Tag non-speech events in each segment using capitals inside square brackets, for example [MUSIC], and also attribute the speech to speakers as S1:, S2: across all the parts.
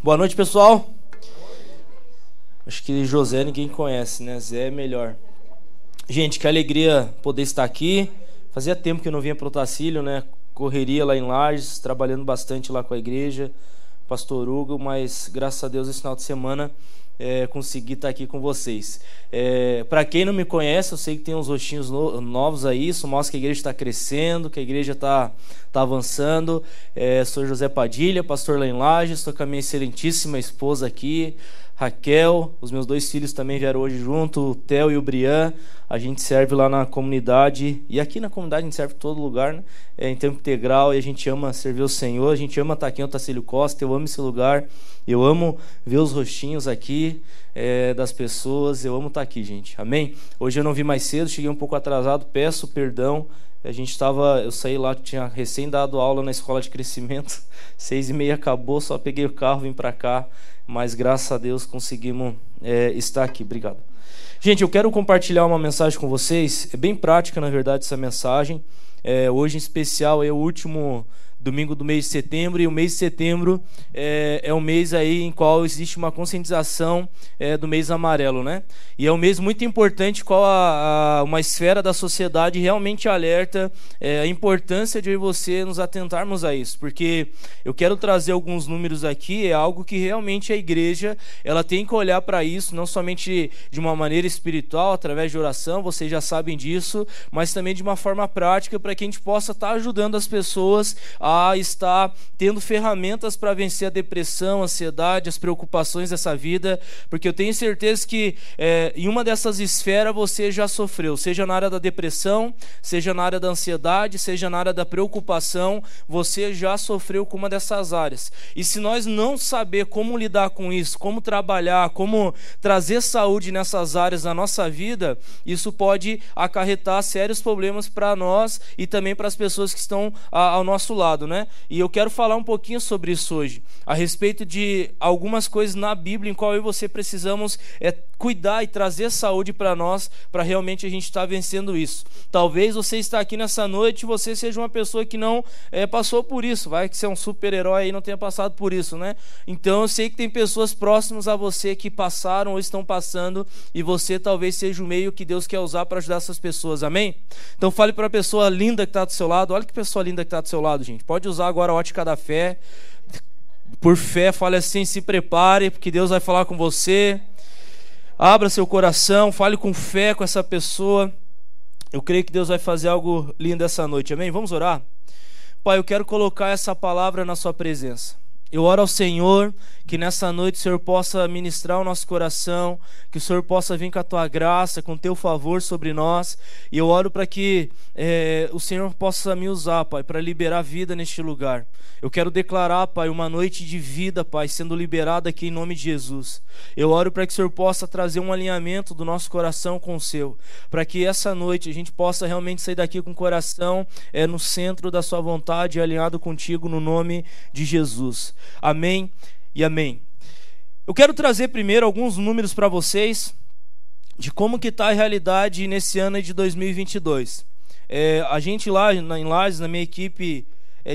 S1: Boa noite, pessoal. Acho que José ninguém conhece, né? Zé é melhor. Gente, que alegria poder estar aqui. Fazia tempo que eu não vinha para o Tacílio, né? Correria lá em Lages, trabalhando bastante lá com a igreja, pastor Hugo, mas graças a Deus esse final de semana é, conseguir estar aqui com vocês. É, Para quem não me conhece, eu sei que tem uns rostinhos no, novos aí, isso mostra que a igreja está crescendo, que a igreja está tá avançando. É, sou José Padilha, pastor lá em Lages, estou com a minha excelentíssima esposa aqui, Raquel, os meus dois filhos também vieram hoje junto, o Theo e o Brian. A gente serve lá na comunidade, e aqui na comunidade a gente serve em todo lugar, né? É, em tempo integral, e a gente ama servir o Senhor, a gente ama estar aqui no Tacílio Costa, eu amo esse lugar, eu amo ver os rostinhos aqui é, das pessoas, eu amo estar aqui, gente. Amém? Hoje eu não vi mais cedo, cheguei um pouco atrasado, peço perdão. A gente estava, eu saí lá, tinha recém dado aula na escola de crescimento, [LAUGHS] seis e meia acabou, só peguei o carro, vim para cá mas graças a Deus conseguimos é, estar aqui. Obrigado. Gente, eu quero compartilhar uma mensagem com vocês. É bem prática, na verdade, essa mensagem. É, hoje, em especial, é o último domingo do mês de setembro, e o mês de setembro é, é um mês aí em qual existe uma conscientização é, do mês amarelo, né? E é um mês muito importante qual a, a uma esfera da sociedade realmente alerta é, a importância de você nos atentarmos a isso, porque eu quero trazer alguns números aqui, é algo que realmente a igreja ela tem que olhar para isso, não somente de uma maneira espiritual, através de oração, vocês já sabem disso, mas também de uma forma prática para que a gente possa estar tá ajudando as pessoas a estar tendo ferramentas para vencer a depressão, a ansiedade, as preocupações dessa vida, porque eu tenho certeza que é, em uma dessas esferas você já sofreu, seja na área da depressão, seja na área da ansiedade, seja na área da preocupação, você já sofreu com uma dessas áreas. E se nós não saber como lidar com isso, como trabalhar, como trazer saúde nessas áreas na nossa vida, isso pode acarretar sérios problemas para nós e também para as pessoas que estão ao nosso lado passado, né? E eu quero falar um pouquinho sobre isso hoje, a respeito de algumas coisas na Bíblia em qual eu e você precisamos é, cuidar e trazer saúde para nós, para realmente a gente estar tá vencendo isso. Talvez você está aqui nessa noite e você seja uma pessoa que não é, passou por isso, vai que você é um super-herói e não tenha passado por isso, né? Então eu sei que tem pessoas próximas a você que passaram ou estão passando e você talvez seja o meio que Deus quer usar para ajudar essas pessoas, amém? Então fale para a pessoa linda que está do seu lado, olha que pessoa linda que está do seu lado, gente. Pode usar agora a ótica da fé. Por fé, fale assim: se prepare, porque Deus vai falar com você. Abra seu coração, fale com fé com essa pessoa. Eu creio que Deus vai fazer algo lindo essa noite, amém? Vamos orar? Pai, eu quero colocar essa palavra na Sua presença. Eu oro ao Senhor que nessa noite o Senhor possa ministrar o nosso coração, que o Senhor possa vir com a tua graça, com o teu favor sobre nós. E eu oro para que é, o Senhor possa me usar, Pai, para liberar vida neste lugar. Eu quero declarar, Pai, uma noite de vida, Pai, sendo liberada aqui em nome de Jesus. Eu oro para que o Senhor possa trazer um alinhamento do nosso coração com o seu, para que essa noite a gente possa realmente sair daqui com o coração é, no centro da Sua vontade, alinhado contigo no nome de Jesus. Amém e amém. Eu quero trazer primeiro alguns números para vocês de como que está a realidade nesse ano de 2022. É, a gente lá em Lages, na minha equipe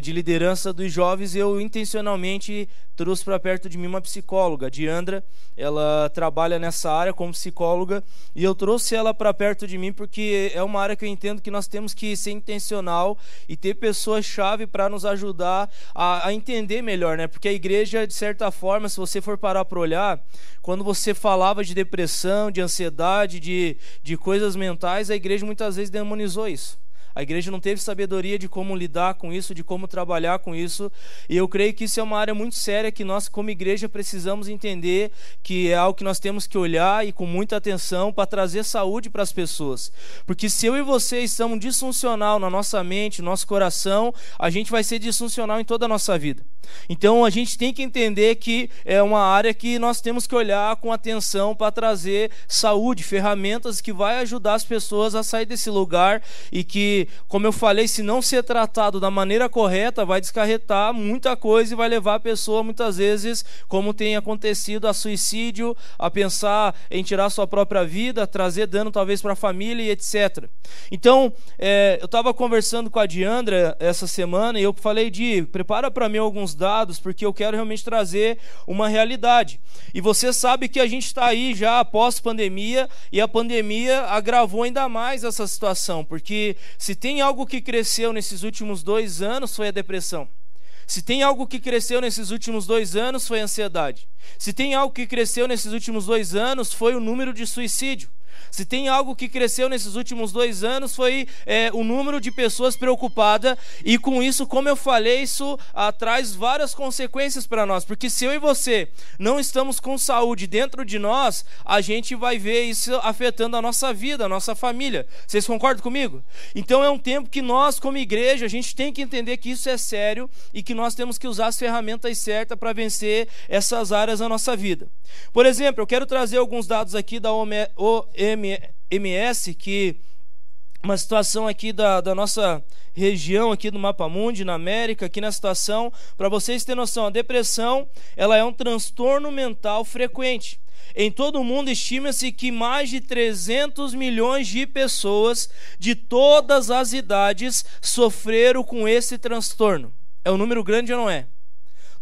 S1: de liderança dos jovens, eu intencionalmente trouxe para perto de mim uma psicóloga, Diandra. Ela trabalha nessa área como psicóloga e eu trouxe ela para perto de mim porque é uma área que eu entendo que nós temos que ser intencional e ter pessoas-chave para nos ajudar a, a, entender melhor, né? Porque a igreja, de certa forma, se você for parar para olhar, quando você falava de depressão, de ansiedade, de, de coisas mentais, a igreja muitas vezes demonizou isso. A igreja não teve sabedoria de como lidar com isso, de como trabalhar com isso. E eu creio que isso é uma área muito séria que nós, como igreja, precisamos entender que é algo que nós temos que olhar e com muita atenção para trazer saúde para as pessoas. Porque se eu e você estamos disfuncional na nossa mente, no nosso coração, a gente vai ser disfuncional em toda a nossa vida. Então a gente tem que entender que é uma área que nós temos que olhar com atenção para trazer saúde, ferramentas que vai ajudar as pessoas a sair desse lugar e que como eu falei, se não ser tratado da maneira correta, vai descarretar muita coisa e vai levar a pessoa, muitas vezes, como tem acontecido, a suicídio, a pensar em tirar sua própria vida, trazer dano talvez para a família e etc. Então, é, eu estava conversando com a Diandra essa semana e eu falei de prepara para mim alguns dados, porque eu quero realmente trazer uma realidade. E você sabe que a gente está aí já após pandemia e a pandemia agravou ainda mais essa situação, porque se tem algo que cresceu nesses últimos dois anos foi a depressão. Se tem algo que cresceu nesses últimos dois anos foi a ansiedade. Se tem algo que cresceu nesses últimos dois anos foi o número de suicídio. Se tem algo que cresceu nesses últimos dois anos foi é, o número de pessoas preocupadas e com isso, como eu falei, isso ah, traz várias consequências para nós, porque se eu e você não estamos com saúde dentro de nós, a gente vai ver isso afetando a nossa vida, a nossa família. Vocês concordam comigo? Então é um tempo que nós, como igreja, a gente tem que entender que isso é sério e que nós temos que usar as ferramentas certas para vencer essas áreas da nossa vida. Por exemplo, eu quero trazer alguns dados aqui da OMS MS, que uma situação aqui da, da nossa região aqui do Mapa Mundi, na América, aqui na situação, para vocês terem noção, a depressão, ela é um transtorno mental frequente. Em todo o mundo estima-se que mais de 300 milhões de pessoas de todas as idades sofreram com esse transtorno. É um número grande ou não é?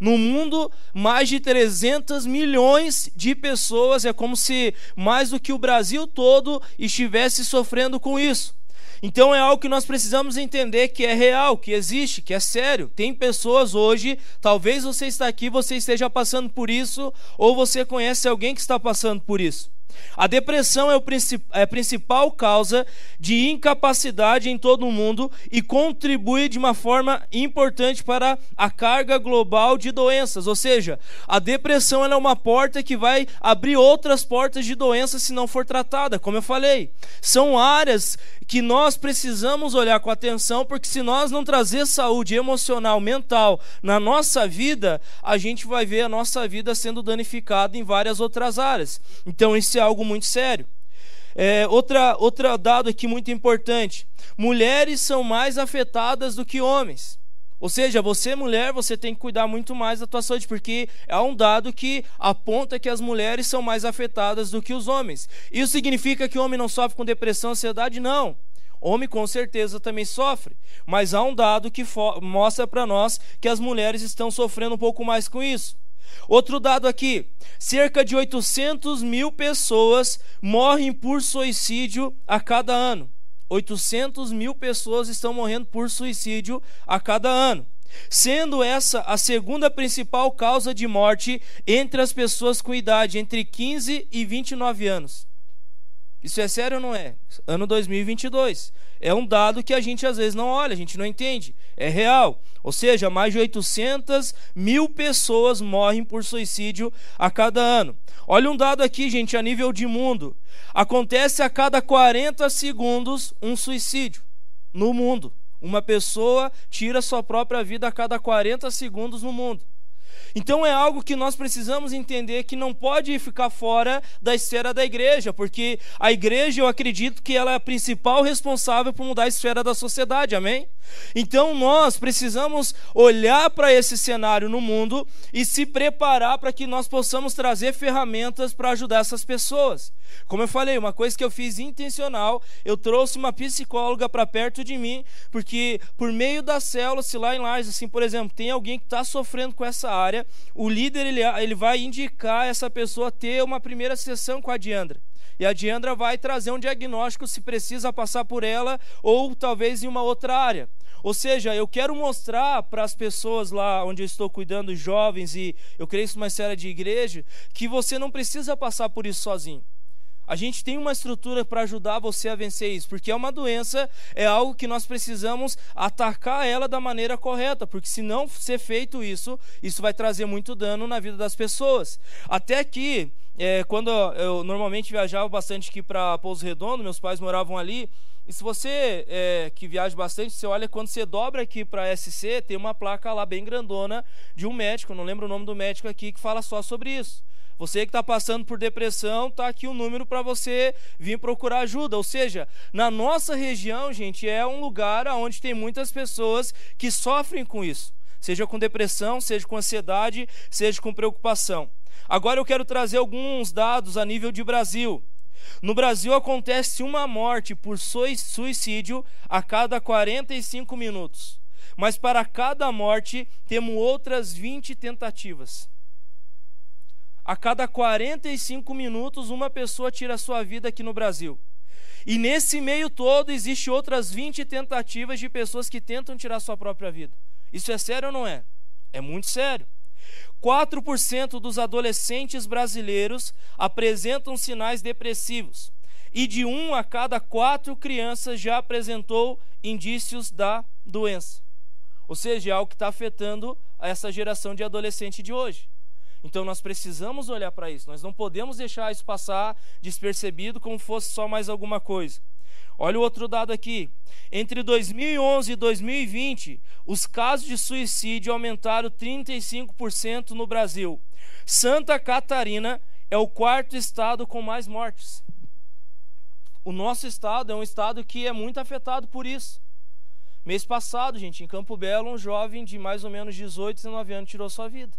S1: No mundo, mais de 300 milhões de pessoas, é como se mais do que o Brasil todo estivesse sofrendo com isso. Então é algo que nós precisamos entender que é real, que existe, que é sério. Tem pessoas hoje, talvez você está aqui, você esteja passando por isso, ou você conhece alguém que está passando por isso. A depressão é, é, a principal causa de incapacidade em todo o mundo e contribui de uma forma importante para a carga global de doenças. Ou seja, a depressão é uma porta que vai abrir outras portas de doenças se não for tratada, como eu falei. São áreas que nós precisamos olhar com atenção, porque se nós não trazer saúde emocional, mental na nossa vida, a gente vai ver a nossa vida sendo danificada em várias outras áreas. Então, isso é algo muito sério. É, outra, outro dado aqui muito importante: mulheres são mais afetadas do que homens. Ou seja, você mulher, você tem que cuidar muito mais da tua saúde, porque é um dado que aponta que as mulheres são mais afetadas do que os homens. Isso significa que o homem não sofre com depressão, ansiedade? Não. Homem com certeza também sofre, mas há um dado que mostra para nós que as mulheres estão sofrendo um pouco mais com isso. Outro dado aqui: cerca de 800 mil pessoas morrem por suicídio a cada ano. 800 mil pessoas estão morrendo por suicídio a cada ano. Sendo essa a segunda principal causa de morte entre as pessoas com idade entre 15 e 29 anos. Isso é sério ou não é? Ano 2022. É um dado que a gente às vezes não olha, a gente não entende. É real. Ou seja, mais de 800 mil pessoas morrem por suicídio a cada ano. Olha um dado aqui, gente, a nível de mundo. Acontece a cada 40 segundos um suicídio no mundo. Uma pessoa tira sua própria vida a cada 40 segundos no mundo. Então é algo que nós precisamos entender que não pode ficar fora da esfera da igreja, porque a igreja, eu acredito que ela é a principal responsável por mudar a esfera da sociedade, amém? Então nós precisamos olhar para esse cenário no mundo e se preparar para que nós possamos trazer ferramentas para ajudar essas pessoas. Como eu falei, uma coisa que eu fiz intencional, eu trouxe uma psicóloga para perto de mim, porque por meio da célula, se lá em Lages, assim, por exemplo, tem alguém que está sofrendo com essa área, o líder ele, ele vai indicar essa pessoa ter uma primeira sessão com a Diandra. E a Diandra vai trazer um diagnóstico se precisa passar por ela ou talvez em uma outra área. Ou seja, eu quero mostrar para as pessoas lá onde eu estou cuidando, jovens, e eu creio isso uma série de igreja, que você não precisa passar por isso sozinho. A gente tem uma estrutura para ajudar você a vencer isso, porque é uma doença, é algo que nós precisamos atacar ela da maneira correta, porque se não ser feito isso, isso vai trazer muito dano na vida das pessoas. Até que, é, quando eu normalmente viajava bastante aqui para Pouso Redondo, meus pais moravam ali, e se você é, que viaja bastante, você olha quando você dobra aqui para SC, tem uma placa lá bem grandona de um médico, não lembro o nome do médico aqui, que fala só sobre isso. Você que está passando por depressão, está aqui o um número para você vir procurar ajuda. Ou seja, na nossa região, gente, é um lugar onde tem muitas pessoas que sofrem com isso. Seja com depressão, seja com ansiedade, seja com preocupação. Agora eu quero trazer alguns dados a nível de Brasil. No Brasil acontece uma morte por suicídio a cada 45 minutos. Mas para cada morte temos outras 20 tentativas. A cada 45 minutos, uma pessoa tira a sua vida aqui no Brasil. E nesse meio todo, existe outras 20 tentativas de pessoas que tentam tirar sua própria vida. Isso é sério ou não é? É muito sério. 4% dos adolescentes brasileiros apresentam sinais depressivos. E de um a cada quatro crianças já apresentou indícios da doença. Ou seja, é algo que está afetando essa geração de adolescente de hoje. Então nós precisamos olhar para isso. Nós não podemos deixar isso passar despercebido como fosse só mais alguma coisa. Olha o outro dado aqui. Entre 2011 e 2020, os casos de suicídio aumentaram 35% no Brasil. Santa Catarina é o quarto estado com mais mortes. O nosso estado é um estado que é muito afetado por isso. Mês passado, gente, em Campo Belo, um jovem de mais ou menos 18, 19 anos tirou sua vida.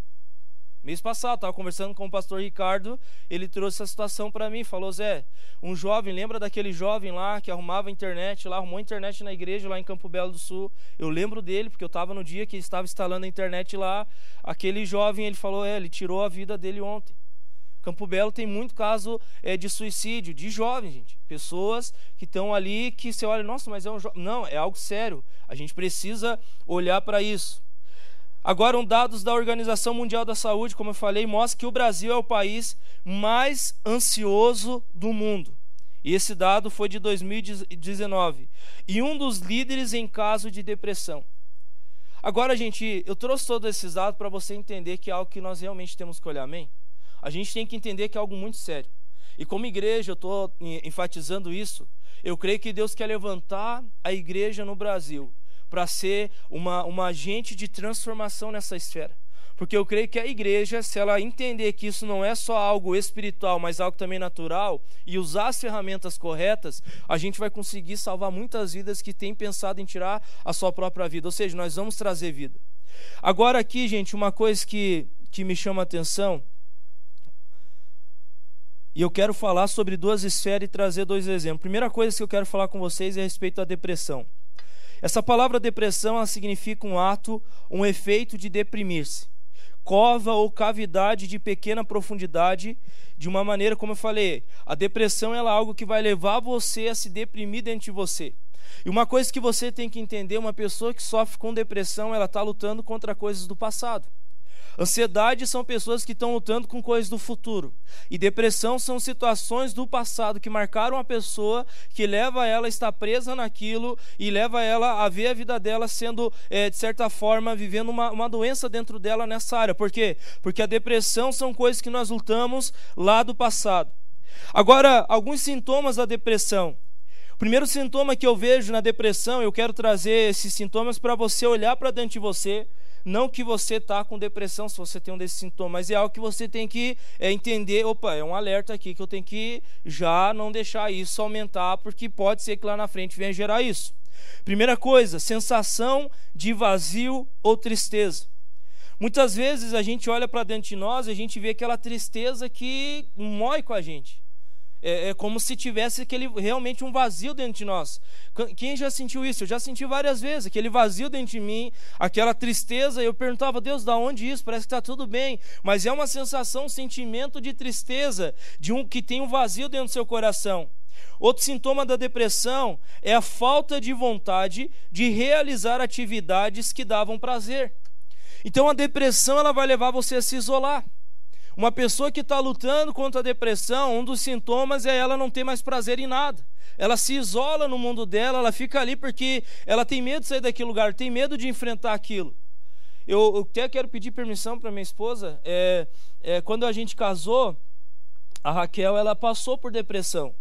S1: Mês passado, estava conversando com o pastor Ricardo, ele trouxe essa situação para mim, falou, Zé, um jovem, lembra daquele jovem lá que arrumava internet, lá arrumou internet na igreja lá em Campo Belo do Sul, eu lembro dele, porque eu estava no dia que ele estava instalando a internet lá, aquele jovem, ele falou, é, ele tirou a vida dele ontem. Campo Belo tem muito caso é, de suicídio, de jovens, gente. Pessoas que estão ali que você olha, nossa, mas é um jovem. Não, é algo sério. A gente precisa olhar para isso. Agora, um dados da Organização Mundial da Saúde, como eu falei, mostra que o Brasil é o país mais ansioso do mundo. E esse dado foi de 2019. E um dos líderes em caso de depressão. Agora, gente, eu trouxe todos esses dados para você entender que é algo que nós realmente temos que olhar, amém? A gente tem que entender que é algo muito sério. E como igreja, eu estou enfatizando isso. Eu creio que Deus quer levantar a igreja no Brasil para ser uma, uma agente de transformação nessa esfera. Porque eu creio que a igreja, se ela entender que isso não é só algo espiritual, mas algo também natural, e usar as ferramentas corretas, a gente vai conseguir salvar muitas vidas que têm pensado em tirar a sua própria vida. Ou seja, nós vamos trazer vida. Agora, aqui, gente, uma coisa que, que me chama a atenção, e eu quero falar sobre duas esferas e trazer dois exemplos. Primeira coisa que eu quero falar com vocês é a respeito da depressão. Essa palavra depressão significa um ato, um efeito de deprimir-se. Cova ou cavidade de pequena profundidade, de uma maneira como eu falei, a depressão é algo que vai levar você a se deprimir dentro de você. E uma coisa que você tem que entender, uma pessoa que sofre com depressão, ela está lutando contra coisas do passado. Ansiedade são pessoas que estão lutando com coisas do futuro. E depressão são situações do passado que marcaram a pessoa, que leva ela a estar presa naquilo e leva ela a ver a vida dela sendo, é, de certa forma, vivendo uma, uma doença dentro dela nessa área. Por quê? Porque a depressão são coisas que nós lutamos lá do passado. Agora, alguns sintomas da depressão. O primeiro sintoma que eu vejo na depressão, eu quero trazer esses sintomas para você olhar para dentro de você não que você está com depressão, se você tem um desses sintomas, mas é algo que você tem que é, entender. Opa, é um alerta aqui que eu tenho que já não deixar isso aumentar, porque pode ser que lá na frente venha gerar isso. Primeira coisa, sensação de vazio ou tristeza. Muitas vezes a gente olha para dentro de nós e a gente vê aquela tristeza que mói com a gente é, é como se tivesse aquele, realmente um vazio dentro de nós. Quem já sentiu isso? Eu já senti várias vezes, aquele vazio dentro de mim, aquela tristeza. Eu perguntava, Deus, da onde isso? Parece que está tudo bem. Mas é uma sensação, um sentimento de tristeza, de um que tem um vazio dentro do seu coração. Outro sintoma da depressão é a falta de vontade de realizar atividades que davam prazer. Então a depressão ela vai levar você a se isolar. Uma pessoa que está lutando contra a depressão, um dos sintomas é ela não ter mais prazer em nada. Ela se isola no mundo dela, ela fica ali porque ela tem medo de sair daquele lugar, tem medo de enfrentar aquilo. Eu, eu até quero pedir permissão para minha esposa. É, é, quando a gente casou, a Raquel ela passou por depressão.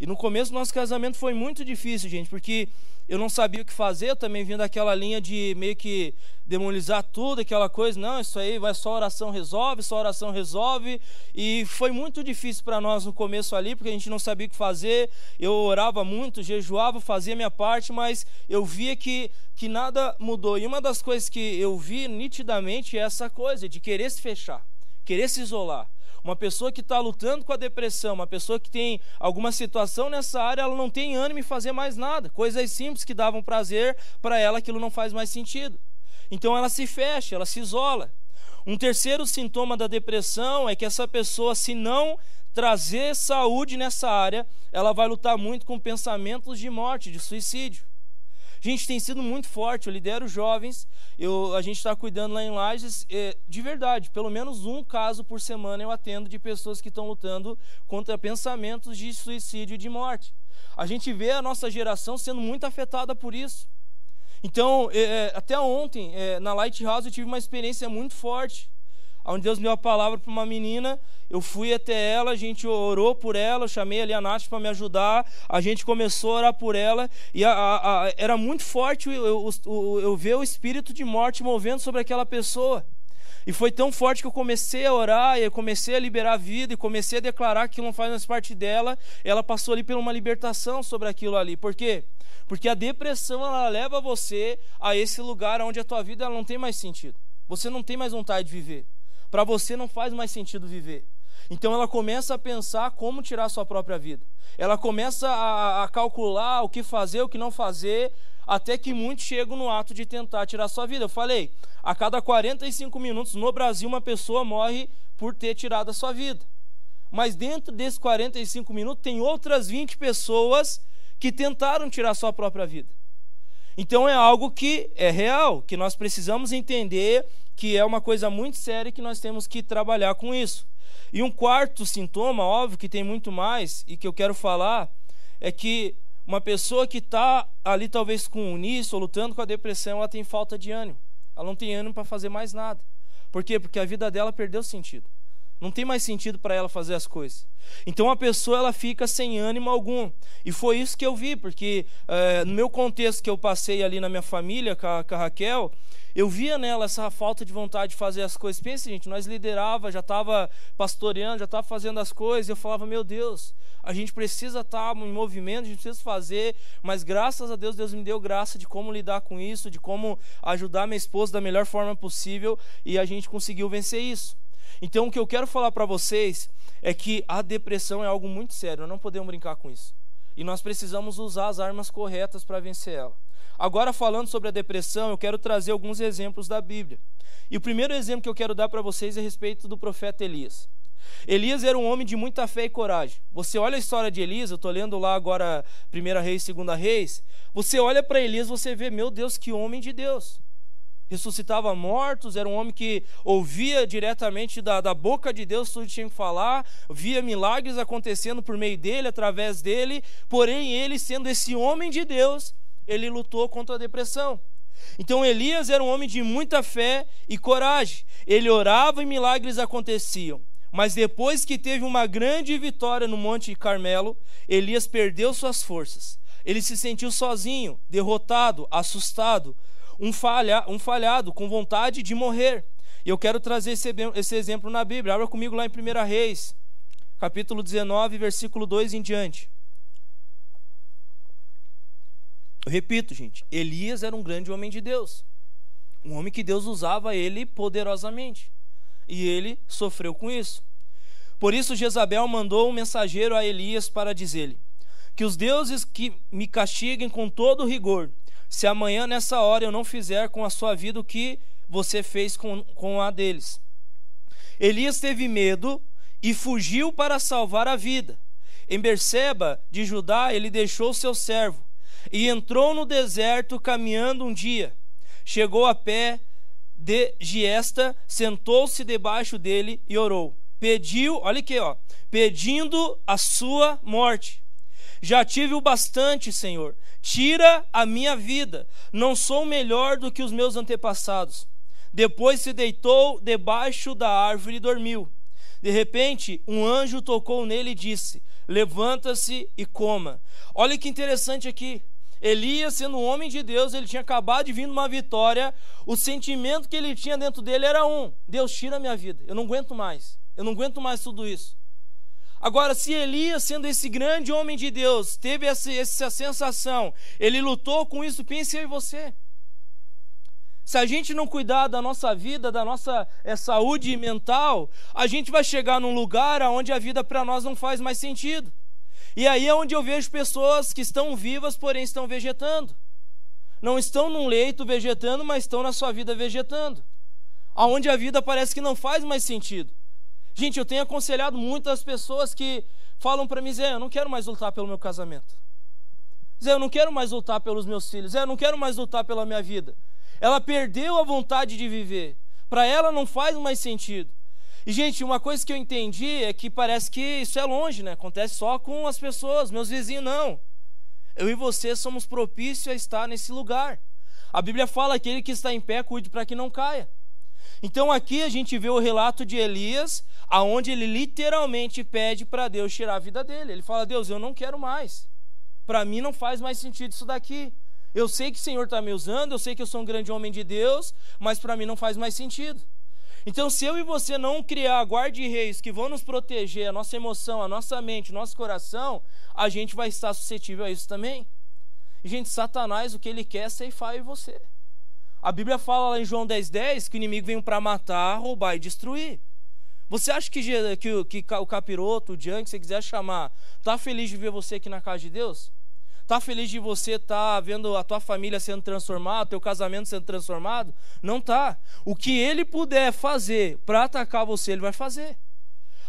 S1: E no começo do nosso casamento foi muito difícil, gente, porque eu não sabia o que fazer, eu também vim daquela linha de meio que demonizar tudo, aquela coisa, não, isso aí vai só oração resolve, só oração resolve. E foi muito difícil para nós no começo ali, porque a gente não sabia o que fazer. Eu orava muito, jejuava, fazia minha parte, mas eu via que, que nada mudou. E uma das coisas que eu vi nitidamente é essa coisa de querer se fechar, querer se isolar. Uma pessoa que está lutando com a depressão, uma pessoa que tem alguma situação nessa área, ela não tem ânimo em fazer mais nada. Coisas simples que davam prazer para ela, aquilo não faz mais sentido. Então ela se fecha, ela se isola. Um terceiro sintoma da depressão é que essa pessoa, se não trazer saúde nessa área, ela vai lutar muito com pensamentos de morte, de suicídio. Gente, tem sido muito forte. Eu lidero jovens. Eu, a gente está cuidando lá em Lages. É, de verdade, pelo menos um caso por semana eu atendo de pessoas que estão lutando contra pensamentos de suicídio e de morte. A gente vê a nossa geração sendo muito afetada por isso. Então, é, é até ontem, é, na Lighthouse, eu tive uma experiência muito forte onde Deus me deu a palavra para uma menina, eu fui até ela, a gente orou por ela, eu chamei ali a Nath para me ajudar, a gente começou a orar por ela, e a, a, a, era muito forte eu, eu, eu, ver o espírito de morte movendo sobre aquela pessoa. E foi tão forte que eu comecei a orar, e eu comecei a liberar a vida, e comecei a declarar que não faz mais parte dela. Ela passou ali por uma libertação sobre aquilo ali. Por quê? Porque a depressão ela leva você a esse lugar onde a tua vida ela não tem mais sentido. Você não tem mais vontade de viver para você não faz mais sentido viver. Então ela começa a pensar como tirar sua própria vida. Ela começa a, a, calcular o que fazer, o que não fazer, até que muitos chegam no ato de tentar tirar sua vida. Eu falei, a cada 45 minutos no Brasil uma pessoa morre por ter tirado a sua vida. Mas dentro desses 45 minutos tem outras 20 pessoas que tentaram tirar sua própria vida. Então é algo que é real, que nós precisamos entender que é uma coisa muito séria e que nós temos que trabalhar com isso. E um quarto sintoma, óbvio que tem muito mais, e que eu quero falar, é que uma pessoa que está ali talvez com nisso, ou lutando com a depressão, ela tem falta de ânimo. Ela não tem ânimo para fazer mais nada. Por quê? Porque a vida dela perdeu sentido. Não tem mais sentido para ela fazer as coisas. Então a pessoa ela fica sem ânimo algum. E foi isso que eu vi, porque é, no meu contexto que eu passei ali na minha família com a, com a Raquel, eu via nela essa falta de vontade de fazer as coisas. Pensa, gente, nós liderava, já estava pastoreando, já estava fazendo as coisas. E eu falava, meu Deus, a gente precisa estar tá em movimento, a gente precisa fazer. Mas graças a Deus, Deus me deu graça de como lidar com isso, de como ajudar minha esposa da melhor forma possível. E a gente conseguiu vencer isso. Então, o que eu quero falar para vocês é que a depressão é algo muito sério, não podemos brincar com isso. E nós precisamos usar as armas corretas para vencer ela. Agora, falando sobre a depressão, eu quero trazer alguns exemplos da Bíblia. E o primeiro exemplo que eu quero dar para vocês é a respeito do profeta Elias. Elias era um homem de muita fé e coragem. Você olha a história de Elias, eu estou lendo lá agora 1 Reis, 2 Reis. Você olha para Elias, você vê, meu Deus, que homem de Deus. Ressuscitava mortos, era um homem que ouvia diretamente da, da boca de Deus tudo que tinha que falar, via milagres acontecendo por meio dele, através dele, porém ele, sendo esse homem de Deus, ele lutou contra a depressão. Então Elias era um homem de muita fé e coragem. Ele orava e milagres aconteciam. Mas depois que teve uma grande vitória no Monte Carmelo, Elias perdeu suas forças. Ele se sentiu sozinho, derrotado, assustado, um, falha, um falhado, com vontade de morrer. E eu quero trazer esse, esse exemplo na Bíblia. Abra comigo lá em 1 Reis, capítulo 19, versículo 2 em diante. Eu repito, gente, Elias era um grande homem de Deus. Um homem que Deus usava ele poderosamente. E ele sofreu com isso. Por isso Jezabel mandou um mensageiro a Elias para dizer-lhe: Que os deuses que me castiguem com todo rigor, se amanhã nessa hora eu não fizer com a sua vida o que você fez com, com a deles. Elias teve medo e fugiu para salvar a vida. Em Berseba de Judá, ele deixou seu servo e entrou no deserto caminhando um dia. Chegou a pé de Giesta, sentou-se debaixo dele e orou. Pediu, olha aqui, ó, pedindo a sua morte. Já tive o bastante, Senhor. Tira a minha vida. Não sou melhor do que os meus antepassados. Depois se deitou debaixo da árvore e dormiu. De repente, um anjo tocou nele e disse: Levanta-se e coma. Olha que interessante aqui. Elias, sendo um homem de Deus, ele tinha acabado de vir numa vitória. O sentimento que ele tinha dentro dele era um: Deus tira a minha vida, eu não aguento mais, eu não aguento mais tudo isso. Agora, se Elias, sendo esse grande homem de Deus, teve essa, essa sensação, ele lutou com isso, pense eu e você. Se a gente não cuidar da nossa vida, da nossa é, saúde mental, a gente vai chegar num lugar onde a vida para nós não faz mais sentido. E aí é onde eu vejo pessoas que estão vivas, porém estão vegetando. Não estão num leito vegetando, mas estão na sua vida vegetando. Aonde a vida parece que não faz mais sentido. Gente, eu tenho aconselhado muitas pessoas que falam para mim, Zé, eu não quero mais lutar pelo meu casamento. Zé, eu não quero mais lutar pelos meus filhos. Zé, eu não quero mais lutar pela minha vida. Ela perdeu a vontade de viver. Para ela não faz mais sentido. E, gente, uma coisa que eu entendi é que parece que isso é longe, né? Acontece só com as pessoas, meus vizinhos, não. Eu e você somos propícios a estar nesse lugar. A Bíblia fala: aquele que está em pé, cuide para que não caia. Então aqui a gente vê o relato de Elias, aonde ele literalmente pede para Deus tirar a vida dele. Ele fala: Deus, eu não quero mais. Para mim não faz mais sentido isso daqui. Eu sei que o Senhor está me usando, eu sei que eu sou um grande homem de Deus, mas para mim não faz mais sentido. Então, se eu e você não criar guarda-reis que vão nos proteger, a nossa emoção, a nossa mente, o nosso coração, a gente vai estar suscetível a isso também. E, gente, Satanás, o que ele quer é ceifar e você. A Bíblia fala lá em João 10,10 10, que o inimigo vem para matar, roubar e destruir. Você acha que, que, que o capiroto, o junk, se você quiser chamar, está feliz de ver você aqui na casa de Deus? Está feliz de você estar tá vendo a tua família sendo transformada, teu casamento sendo transformado? Não tá. O que ele puder fazer para atacar você, ele vai fazer.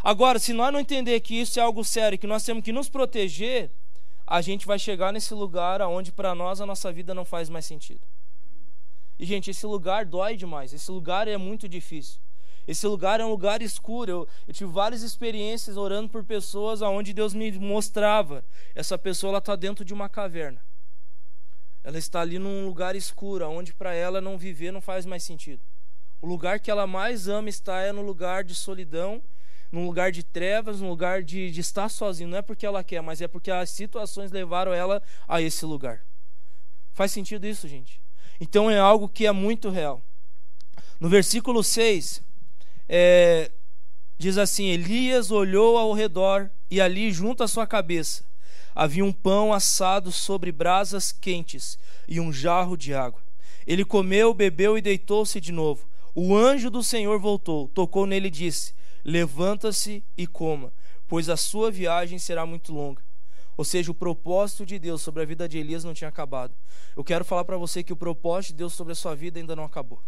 S1: Agora, se nós não entender que isso é algo sério, que nós temos que nos proteger, a gente vai chegar nesse lugar onde para nós a nossa vida não faz mais sentido. E gente, esse lugar dói demais. Esse lugar é muito difícil. Esse lugar é um lugar escuro. Eu, eu, tive várias experiências orando por pessoas aonde Deus me mostrava. Essa pessoa está dentro de uma caverna. Ela está ali num lugar escuro, onde para ela não viver não faz mais sentido. O lugar que ela mais ama estar é no lugar de solidão, num lugar de trevas, num lugar de, de estar sozinha. Não é porque ela quer, mas é porque as situações levaram ela a esse lugar. Faz sentido isso, gente? Então é algo que é muito real. No versículo 6, é, diz assim: Elias olhou ao redor e ali, junto à sua cabeça, havia um pão assado sobre brasas quentes e um jarro de água. Ele comeu, bebeu e deitou-se de novo. O anjo do Senhor voltou, tocou nele e disse: Levanta-se e coma, pois a sua viagem será muito longa. Ou seja, o propósito de Deus sobre a vida de Elias não tinha acabado. Eu quero falar para você que o propósito de Deus sobre a sua vida ainda não acabou.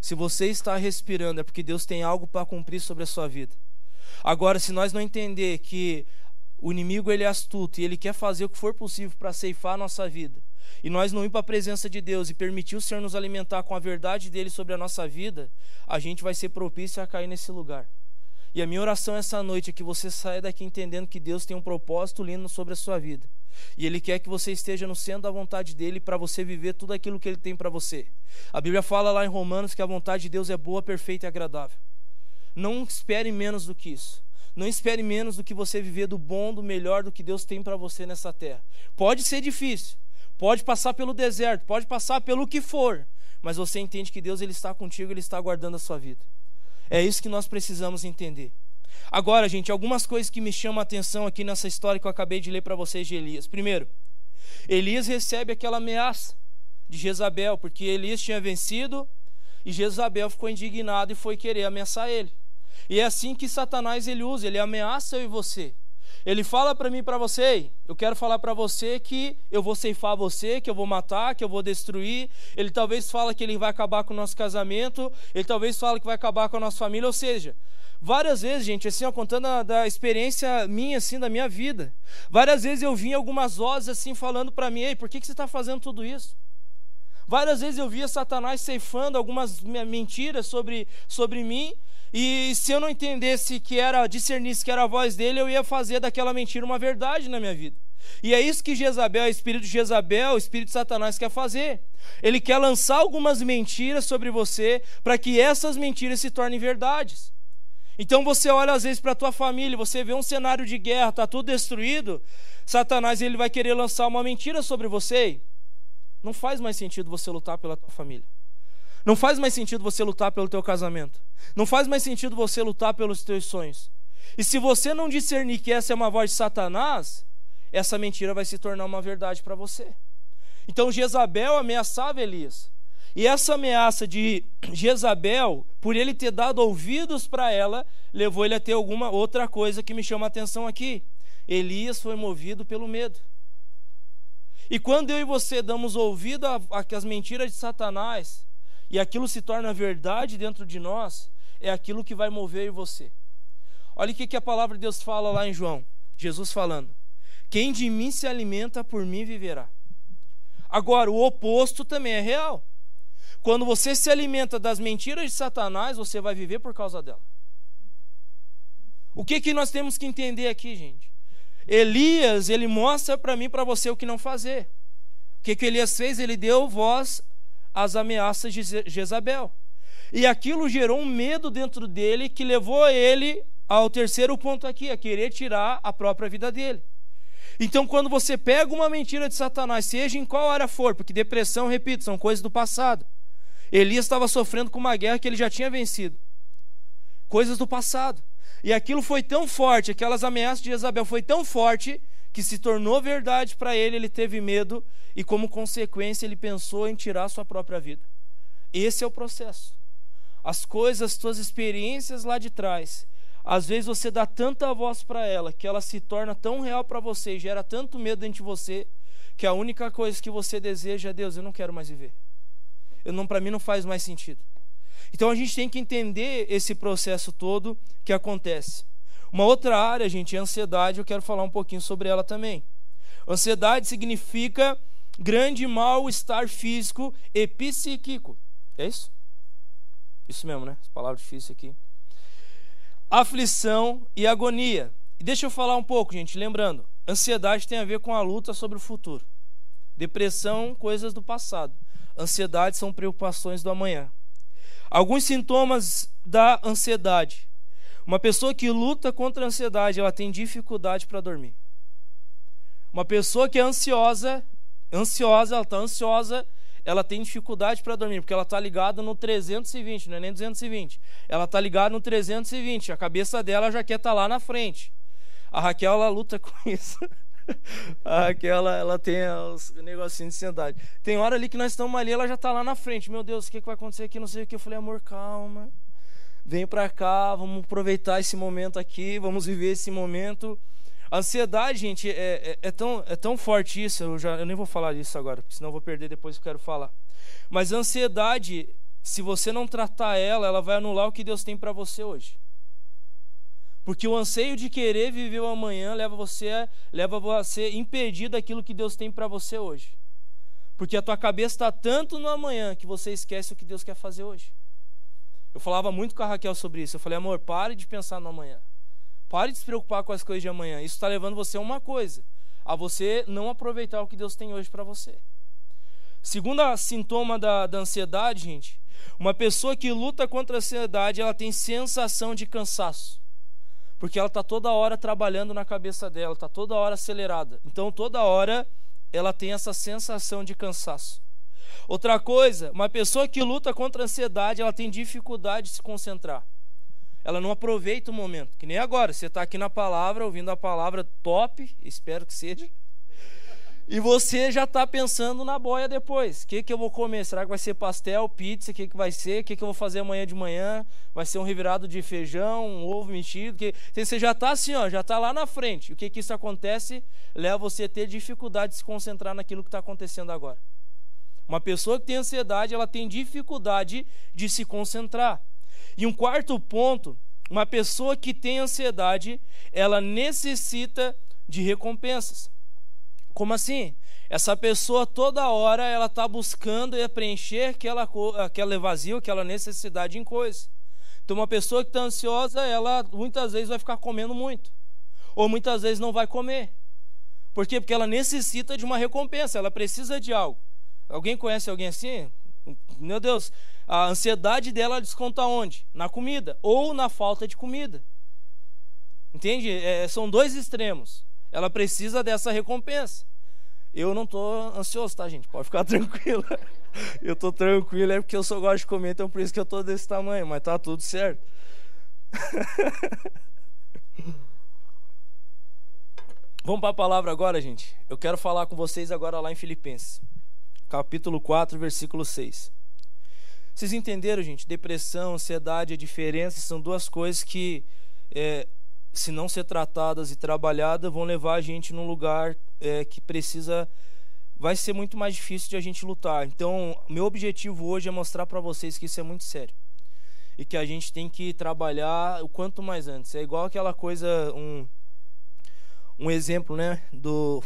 S1: Se você está respirando, é porque Deus tem algo para cumprir sobre a sua vida. Agora, se nós não entender que o inimigo ele é astuto e ele quer fazer o que for possível para ceifar a nossa vida, e nós não ir para a presença de Deus e permitir o Senhor nos alimentar com a verdade dele sobre a nossa vida, a gente vai ser propício a cair nesse lugar. E a minha oração essa noite é que você saia daqui entendendo que Deus tem um propósito lindo sobre a sua vida. E Ele quer que você esteja no centro da vontade dele para você viver tudo aquilo que Ele tem para você. A Bíblia fala lá em Romanos que a vontade de Deus é boa, perfeita e agradável. Não espere menos do que isso. Não espere menos do que você viver do bom, do melhor do que Deus tem para você nessa terra. Pode ser difícil, pode passar pelo deserto, pode passar pelo que for, mas você entende que Deus ele está contigo, ele está guardando a sua vida. É isso que nós precisamos entender. Agora, gente, algumas coisas que me chamam a atenção aqui nessa história que eu acabei de ler para vocês de Elias. Primeiro, Elias recebe aquela ameaça de Jezabel, porque Elias tinha vencido e Jezabel ficou indignado e foi querer ameaçar ele. E é assim que Satanás ele usa, ele ameaça eu e você. Ele fala para mim e para você, eu quero falar para você que eu vou ceifar você, que eu vou matar, que eu vou destruir. Ele talvez fala que ele vai acabar com o nosso casamento, ele talvez fala que vai acabar com a nossa família, ou seja, várias vezes, gente, assim, ó, contando a, da experiência minha, assim, da minha vida. Várias vezes eu vi algumas vozes assim falando para mim, ei, por que, que você está fazendo tudo isso? Várias vezes eu via Satanás ceifando algumas mentiras sobre, sobre mim, e se eu não entendesse que era, discernisse que era a voz dele, eu ia fazer daquela mentira uma verdade na minha vida. E é isso que Jezabel, o espírito de Jezabel, o espírito de Satanás quer fazer. Ele quer lançar algumas mentiras sobre você para que essas mentiras se tornem verdades. Então você olha às vezes para a tua família, você vê um cenário de guerra, está tudo destruído. Satanás ele vai querer lançar uma mentira sobre você. Não faz mais sentido você lutar pela tua família. Não faz mais sentido você lutar pelo teu casamento. Não faz mais sentido você lutar pelos teus sonhos. E se você não discernir que essa é uma voz de Satanás, essa mentira vai se tornar uma verdade para você. Então Jezabel ameaçava Elias. E essa ameaça de [CLEARS THROAT] Jezabel, por ele ter dado ouvidos para ela, levou ele a ter alguma outra coisa que me chama a atenção aqui. Elias foi movido pelo medo. E quando eu e você damos ouvido às mentiras de Satanás, e aquilo se torna verdade dentro de nós, é aquilo que vai mover você. Olha o que, a palavra de Deus fala lá em João, Jesus falando: Quem de mim se alimenta, por mim viverá. Agora, o oposto também é real. Quando você se alimenta das mentiras de Satanás, você vai viver por causa dela. O que, que nós temos que entender aqui, gente? Elias, ele mostra para mim, para você, o que não fazer. O que, que Elias fez? Ele deu voz às ameaças de Jezabel. E aquilo gerou um medo dentro dele que levou ele ao terceiro ponto aqui, a querer tirar a própria vida dele. Então, quando você pega uma mentira de Satanás, seja em qual área for, porque depressão, repito, são coisas do passado. Elias estava sofrendo com uma guerra que ele já tinha vencido. Coisas do passado. E aquilo foi tão forte, aquelas ameaças de Isabel foi tão forte que se tornou verdade para ele, ele teve medo e como consequência ele pensou em tirar sua própria vida. Esse é o processo. As coisas, as suas experiências lá de trás, às vezes você dá tanta voz para ela que ela se torna tão real para você, gera tanto medo dentro de você, que a única coisa que você deseja é Deus, eu não quero mais viver não para mim não faz mais sentido. Então a gente tem que entender esse processo todo que acontece. Uma outra área, gente, é ansiedade, eu quero falar um pouquinho sobre ela também. Ansiedade significa grande mal-estar físico e psíquico. É isso? Isso mesmo, né? Palavra difícil aqui. Aflição e agonia. Deixa eu falar um pouco, gente, lembrando, ansiedade tem a ver com a luta sobre o futuro. Depressão, coisas do passado. Ansiedade são preocupações do amanhã. Alguns sintomas da ansiedade. Uma pessoa que luta contra a ansiedade, ela tem dificuldade para dormir. Uma pessoa que é ansiosa, ansiosa, ela está ansiosa, ela tem dificuldade para dormir, porque ela está ligada no 320, não é nem 220. Ela está ligada no 320, a cabeça dela já quer estar tá lá na frente. A Raquel, ela luta [LAUGHS] com isso. Aquela, ela tem os negocinhos de ansiedade. Tem hora ali que nós estamos ali, ela já está lá na frente. Meu Deus, o que, que vai acontecer aqui? Não sei o que. Eu falei, amor, calma. Vem para cá, vamos aproveitar esse momento aqui, vamos viver esse momento. A ansiedade, gente, é, é, é, tão, é tão forte isso. Eu, já, eu nem vou falar disso agora, senão eu vou perder depois que eu quero falar. Mas a ansiedade, se você não tratar ela, ela vai anular o que Deus tem para você hoje. Porque o anseio de querer viver o amanhã leva você leva você a impedir daquilo que Deus tem para você hoje. Porque a tua cabeça está tanto no amanhã que você esquece o que Deus quer fazer hoje. Eu falava muito com a Raquel sobre isso. Eu falei, amor, pare de pensar no amanhã. Pare de se preocupar com as coisas de amanhã. Isso está levando você a uma coisa: a você não aproveitar o que Deus tem hoje para você. Segundo sintoma da, da ansiedade, gente, uma pessoa que luta contra a ansiedade, ela tem sensação de cansaço porque ela está toda hora trabalhando na cabeça dela, está toda hora acelerada. Então, toda hora ela tem essa sensação de cansaço. Outra coisa, uma pessoa que luta contra a ansiedade, ela tem dificuldade de se concentrar. Ela não aproveita o momento, que nem agora. Você está aqui na palavra, ouvindo a palavra top, espero que seja. E você já está pensando na boia depois. O que, que eu vou comer? Será que vai ser pastel, pizza? O que, que vai ser? O que, que eu vou fazer amanhã de manhã? Vai ser um revirado de feijão, um ovo mexido? Que... Você já está assim, ó, já está lá na frente. O que, que isso acontece? Leva você a ter dificuldade de se concentrar naquilo que está acontecendo agora. Uma pessoa que tem ansiedade, ela tem dificuldade de se concentrar. E um quarto ponto, uma pessoa que tem ansiedade, ela necessita de recompensas. Como assim? Essa pessoa toda hora ela está buscando preencher aquela, aquela vazio, aquela necessidade em coisa. Então uma pessoa que está ansiosa, ela muitas vezes vai ficar comendo muito. Ou muitas vezes não vai comer. Por quê? Porque ela necessita de uma recompensa, ela precisa de algo. Alguém conhece alguém assim? Meu Deus, a ansiedade dela desconta onde? Na comida ou na falta de comida. Entende? É, são dois extremos ela precisa dessa recompensa. Eu não tô ansioso, tá, gente? Pode ficar [LAUGHS] tranquilo. Eu tô tranquilo é porque eu só gosto de comer, então por isso que eu tô desse tamanho, mas tá tudo certo. [LAUGHS] Vamos para a palavra agora, gente. Eu quero falar com vocês agora lá em Filipenses, capítulo 4, versículo 6. Vocês entenderam, gente? Depressão, ansiedade, a diferença são duas coisas que, é, se não ser tratadas e trabalhadas, vão levar a gente num lugar é, que precisa. Vai ser muito mais difícil de a gente lutar. Então, meu objetivo hoje é mostrar para vocês que isso é muito sério e que a gente tem que trabalhar o quanto mais antes. É igual aquela coisa, um um exemplo, né, do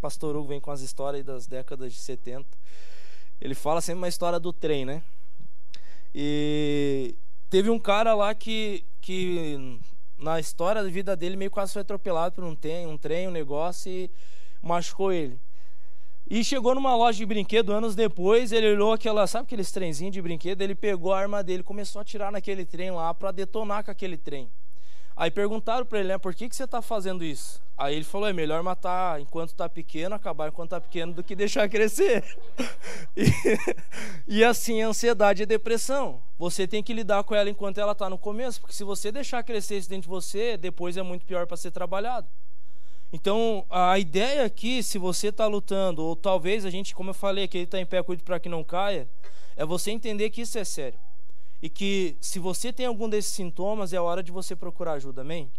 S1: pastor Hugo vem com as histórias das décadas de 70. Ele fala sempre uma história do trem, né? E teve um cara lá que que na história da vida dele meio quase foi atropelado por um trem, um trem, um negócio e machucou ele. E chegou numa loja de brinquedo anos depois, ele olhou aquela, sabe aqueles trenzinhos de brinquedo, ele pegou a arma dele, começou a atirar naquele trem lá para detonar com aquele trem. Aí perguntaram para ele, né, por que, que você está fazendo isso? Aí ele falou, é melhor matar enquanto está pequeno, acabar enquanto está pequeno, do que deixar [LAUGHS] crescer. e, [LAUGHS] e assim, a ansiedade e depressão. Você tem que lidar com ela enquanto ela está no começo, porque se você deixar crescer isso dentro de você, depois é muito pior para ser trabalhado. Então, a ideia aqui, se você está lutando, ou talvez a gente, como eu falei, que ele está em pé, cuide para que não caia, é você entender que isso é sério e que se você tem algum desses sintomas, é hora de você procurar ajuda, amém?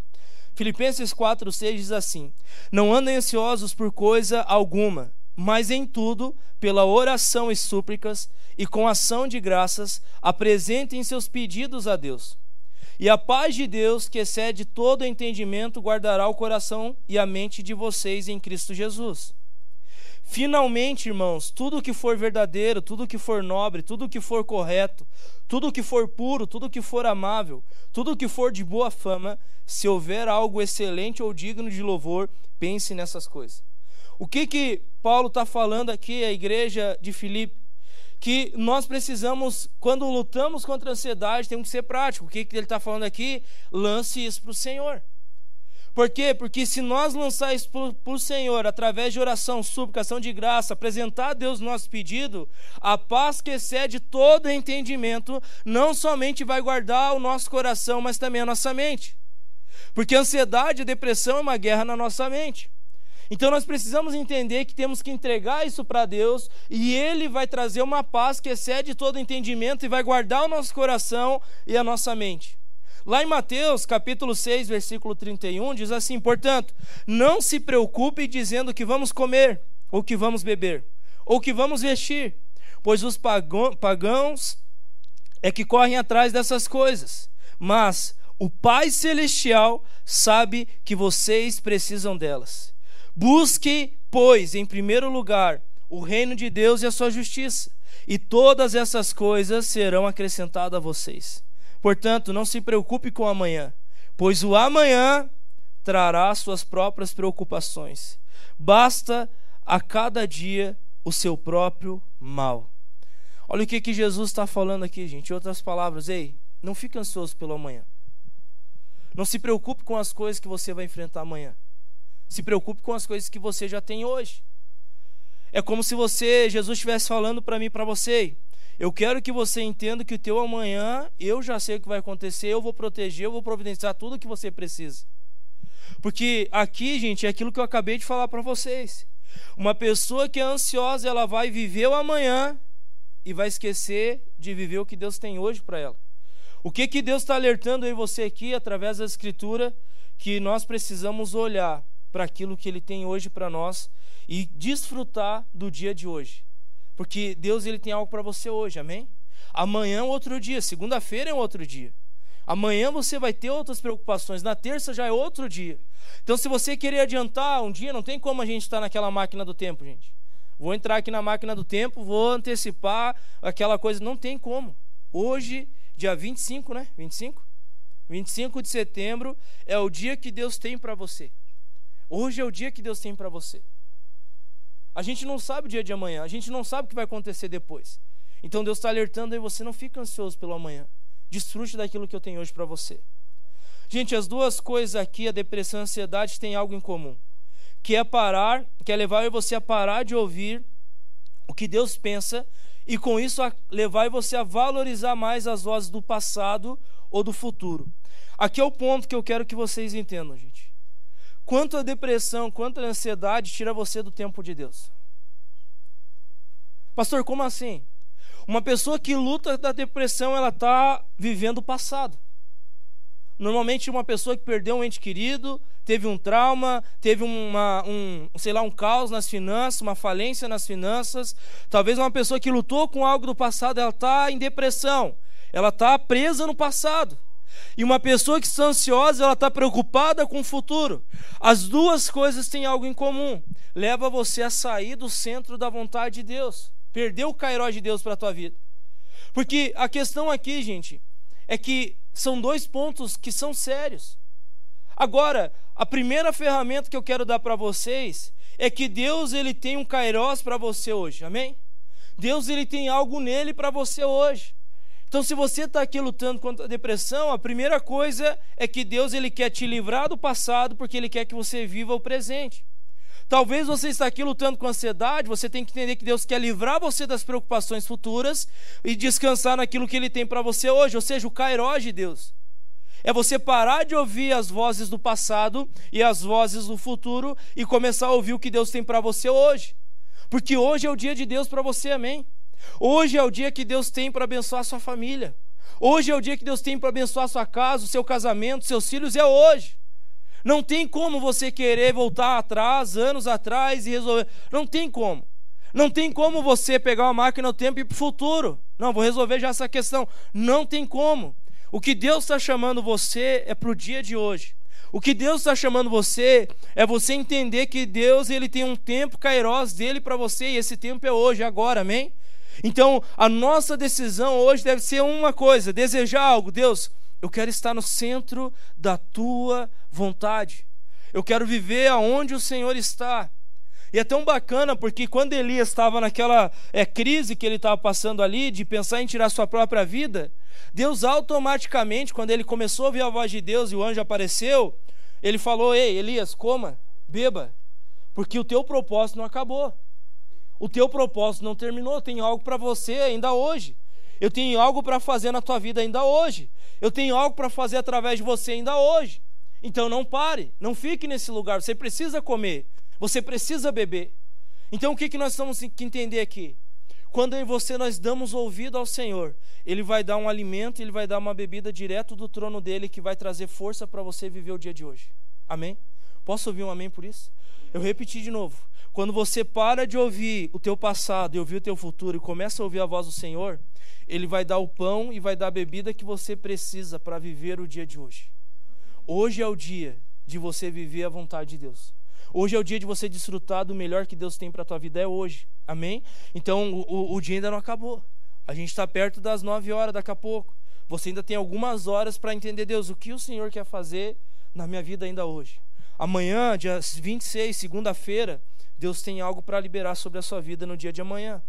S1: Filipenses 4, 6 diz assim: Não andem ansiosos por coisa alguma, mas em tudo, pela oração e súplicas, e com ação de graças, apresentem seus pedidos a Deus. E a paz de Deus, que excede todo entendimento, guardará o coração e a mente de vocês em Cristo Jesus. Finalmente, irmãos, tudo que for verdadeiro, tudo que for nobre, tudo que for correto, tudo que for puro, tudo que for amável, tudo que for de boa fama, se houver algo excelente ou digno de louvor, pense nessas coisas. O que que Paulo está falando aqui à igreja de Filipe? Que nós precisamos, quando lutamos contra a ansiedade, temos que ser prático. O que, que ele está falando aqui? Lance isso para o Senhor. Por quê? Porque se nós lançar isso para o Senhor, através de oração, suplicação de graça, apresentar a Deus nosso pedido, a paz que excede todo entendimento, não somente vai guardar o nosso coração, mas também a nossa mente. Porque ansiedade e depressão é uma guerra na nossa mente. Então nós precisamos entender que temos que entregar isso para Deus e Ele vai trazer uma paz que excede todo entendimento e vai guardar o nosso coração e a nossa mente. Lá em Mateus, capítulo 6, versículo 31, diz assim: Portanto, não se preocupe dizendo que vamos comer, ou que vamos beber, ou que vamos vestir, pois os pagãos é que correm atrás dessas coisas. Mas o Pai Celestial sabe que vocês precisam delas. Busque, pois, em primeiro lugar, o reino de Deus e a sua justiça, e todas essas coisas serão acrescentadas a vocês. Portanto, não se preocupe com amanhã, pois o amanhã trará suas próprias preocupações. Basta a cada dia o seu próprio mal. Olha o que, que Jesus está falando aqui, gente. Em outras palavras, ei, não fique ansioso pelo amanhã. Não se preocupe com as coisas que você vai enfrentar amanhã. Se preocupe com as coisas que você já tem hoje. É como se você, Jesus estivesse falando para mim para você, eu quero que você entenda que o teu amanhã, eu já sei o que vai acontecer, eu vou proteger, eu vou providenciar tudo o que você precisa. Porque aqui, gente, é aquilo que eu acabei de falar para vocês. Uma pessoa que é ansiosa, ela vai viver o amanhã e vai esquecer de viver o que Deus tem hoje para ela. O que que Deus está alertando aí você aqui através da Escritura que nós precisamos olhar para aquilo que Ele tem hoje para nós e desfrutar do dia de hoje. Porque Deus ele tem algo para você hoje, amém? Amanhã é outro dia, segunda-feira é outro dia. Amanhã você vai ter outras preocupações, na terça já é outro dia. Então, se você querer adiantar um dia, não tem como a gente estar naquela máquina do tempo, gente. Vou entrar aqui na máquina do tempo, vou antecipar aquela coisa, não tem como. Hoje, dia 25, né? 25? 25 de setembro é o dia que Deus tem para você. Hoje é o dia que Deus tem para você. A gente não sabe o dia de amanhã, a gente não sabe o que vai acontecer depois. Então Deus está alertando aí você, não fica ansioso pelo amanhã. Desfrute daquilo que eu tenho hoje para você. Gente, as duas coisas aqui, a depressão e a ansiedade, têm algo em comum. que é parar, que é levar você a parar de ouvir o que Deus pensa e com isso levar você a valorizar mais as vozes do passado ou do futuro. Aqui é o ponto que eu quero que vocês entendam, gente. Quanto a depressão, quanto a ansiedade tira você do tempo de Deus. Pastor, como assim? Uma pessoa que luta da depressão, ela está vivendo o passado. Normalmente uma pessoa que perdeu um ente querido, teve um trauma, teve uma, um, sei lá, um caos nas finanças, uma falência nas finanças. Talvez uma pessoa que lutou com algo do passado, ela está em depressão. Ela está presa no passado. E uma pessoa que está ansiosa, ela está preocupada com o futuro. As duas coisas têm algo em comum. Leva você a sair do centro da vontade de Deus. Perdeu o cairó de Deus para a tua vida. Porque a questão aqui, gente, é que são dois pontos que são sérios. Agora, a primeira ferramenta que eu quero dar para vocês é que Deus ele tem um kairós para você hoje. Amém? Deus ele tem algo nele para você hoje. Então, se você está aqui lutando contra a depressão, a primeira coisa é que Deus ele quer te livrar do passado, porque Ele quer que você viva o presente. Talvez você está aqui lutando com ansiedade, você tem que entender que Deus quer livrar você das preocupações futuras e descansar naquilo que Ele tem para você hoje, ou seja, o Cairó de Deus. É você parar de ouvir as vozes do passado e as vozes do futuro e começar a ouvir o que Deus tem para você hoje. Porque hoje é o dia de Deus para você, amém? Hoje é o dia que Deus tem para abençoar a sua família. Hoje é o dia que Deus tem para abençoar a sua casa, o seu casamento, seus filhos, é hoje. Não tem como você querer voltar atrás, anos atrás e resolver. Não tem como. Não tem como você pegar uma máquina do tempo e ir para o futuro. Não, vou resolver já essa questão. Não tem como. O que Deus está chamando você é para o dia de hoje. O que Deus está chamando você é você entender que Deus ele tem um tempo kairós dele para você e esse tempo é hoje, agora, amém? Então, a nossa decisão hoje deve ser uma coisa: desejar algo. Deus, eu quero estar no centro da tua vontade. Eu quero viver aonde o Senhor está. E é tão bacana porque quando Elias estava naquela é, crise que ele estava passando ali, de pensar em tirar sua própria vida, Deus automaticamente, quando ele começou a ouvir a voz de Deus e o anjo apareceu, ele falou: Ei, Elias, coma, beba, porque o teu propósito não acabou. O teu propósito não terminou. Eu tenho algo para você ainda hoje. Eu tenho algo para fazer na tua vida ainda hoje. Eu tenho algo para fazer através de você ainda hoje. Então não pare, não fique nesse lugar. Você precisa comer, você precisa beber. Então o que, que nós temos que entender aqui? Quando eu e você nós damos ouvido ao Senhor, Ele vai dar um alimento, Ele vai dar uma bebida direto do trono dele que vai trazer força para você viver o dia de hoje. Amém? Posso ouvir um amém por isso? Eu repeti de novo. Quando você para de ouvir o teu passado e ouvir o teu futuro e começa a ouvir a voz do Senhor, Ele vai dar o pão e vai dar a bebida que você precisa para viver o dia de hoje. Hoje é o dia de você viver a vontade de Deus. Hoje é o dia de você desfrutar do melhor que Deus tem para a tua vida. É hoje. Amém? Então o, o dia ainda não acabou. A gente está perto das nove horas daqui a pouco. Você ainda tem algumas horas para entender, Deus, o que o Senhor quer fazer na minha vida ainda hoje. Amanhã, dia 26, segunda-feira, Deus tem algo para liberar sobre a sua vida no dia de amanhã.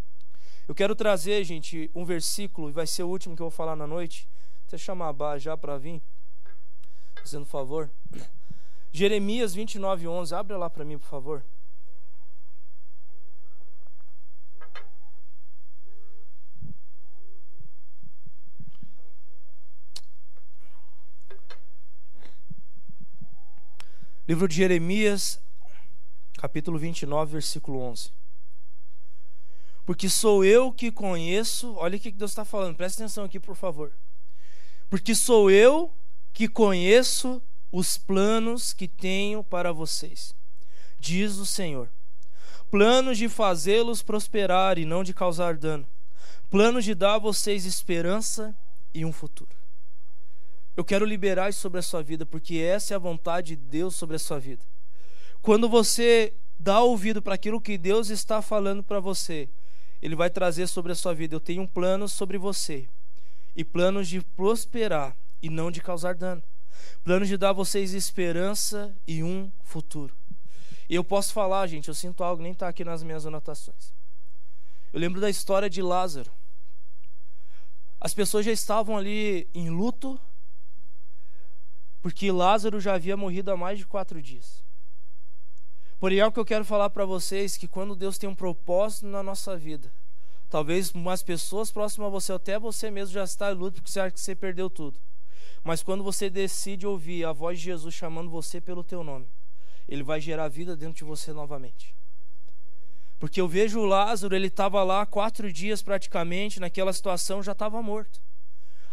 S1: Eu quero trazer, gente, um versículo, e vai ser o último que eu vou falar na noite. Você chamar a Bá já para vir fazendo favor. Jeremias 29, 11. Abre lá para mim, por favor. Livro de Jeremias, capítulo 29, versículo 11. Porque sou eu que conheço, olha o que Deus está falando, presta atenção aqui, por favor. Porque sou eu que conheço os planos que tenho para vocês, diz o Senhor. Planos de fazê-los prosperar e não de causar dano. Planos de dar a vocês esperança e um futuro. Eu quero liberar isso sobre a sua vida, porque essa é a vontade de Deus sobre a sua vida. Quando você dá ouvido para aquilo que Deus está falando para você, Ele vai trazer sobre a sua vida. Eu tenho um plano sobre você e planos de prosperar e não de causar dano. Plano de dar a vocês esperança e um futuro. E eu posso falar, gente, eu sinto algo, nem está aqui nas minhas anotações. Eu lembro da história de Lázaro. As pessoas já estavam ali em luto, porque Lázaro já havia morrido há mais de quatro dias. Porém, algo que eu quero falar para vocês que quando Deus tem um propósito na nossa vida, talvez umas pessoas próximas a você, até você mesmo já está em luto porque você acha que você perdeu tudo. Mas quando você decide ouvir a voz de Jesus chamando você pelo teu nome, ele vai gerar vida dentro de você novamente. Porque eu vejo o Lázaro, ele estava lá quatro dias praticamente, naquela situação, já estava morto.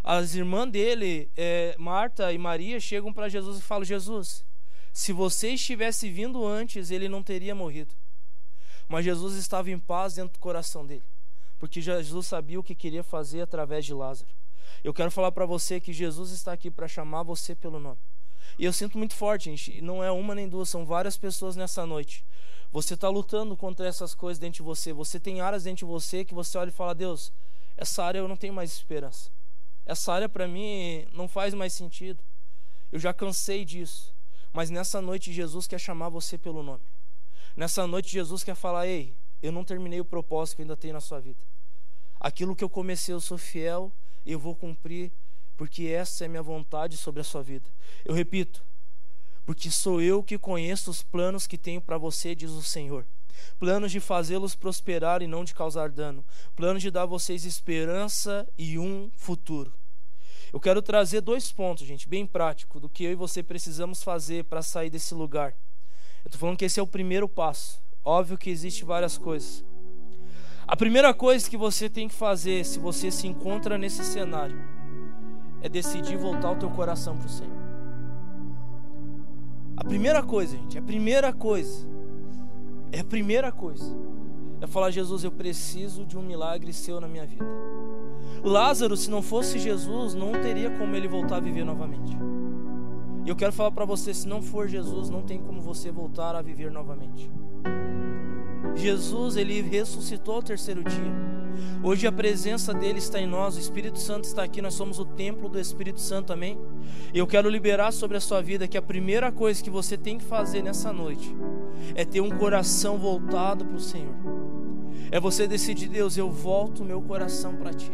S1: As irmãs dele, é, Marta e Maria, chegam para Jesus e falam: Jesus, se você estivesse vindo antes, ele não teria morrido. Mas Jesus estava em paz dentro do coração dele, porque Jesus sabia o que queria fazer através de Lázaro. Eu quero falar para você que Jesus está aqui para chamar você pelo nome. E eu sinto muito forte, gente. Não é uma nem duas, são várias pessoas nessa noite. Você está lutando contra essas coisas dentro de você. Você tem áreas dentro de você que você olha e fala: Deus, essa área eu não tenho mais esperança. Essa área para mim não faz mais sentido. Eu já cansei disso. Mas nessa noite Jesus quer chamar você pelo nome. Nessa noite Jesus quer falar: Ei, eu não terminei o propósito que ainda tenho na sua vida. Aquilo que eu comecei, eu sou fiel e eu vou cumprir porque essa é minha vontade sobre a sua vida. Eu repito, porque sou eu que conheço os planos que tenho para você, diz o Senhor. Planos de fazê-los prosperar e não de causar dano. Planos de dar a vocês esperança e um futuro. Eu quero trazer dois pontos, gente, bem prático, do que eu e você precisamos fazer para sair desse lugar. Eu estou falando que esse é o primeiro passo. Óbvio que existe várias coisas. A primeira coisa que você tem que fazer, se você se encontra nesse cenário, é decidir voltar o teu coração para o Senhor. A primeira coisa, gente, a primeira coisa, é a primeira coisa, é falar: Jesus, eu preciso de um milagre seu na minha vida. Lázaro, se não fosse Jesus, não teria como ele voltar a viver novamente. E eu quero falar para você: se não for Jesus, não tem como você voltar a viver novamente. Jesus, ele ressuscitou ao terceiro dia. Hoje a presença dele está em nós, o Espírito Santo está aqui, nós somos o templo do Espírito Santo, amém? E eu quero liberar sobre a sua vida que a primeira coisa que você tem que fazer nessa noite é ter um coração voltado para o Senhor. É você decidir, Deus, eu volto meu coração para ti.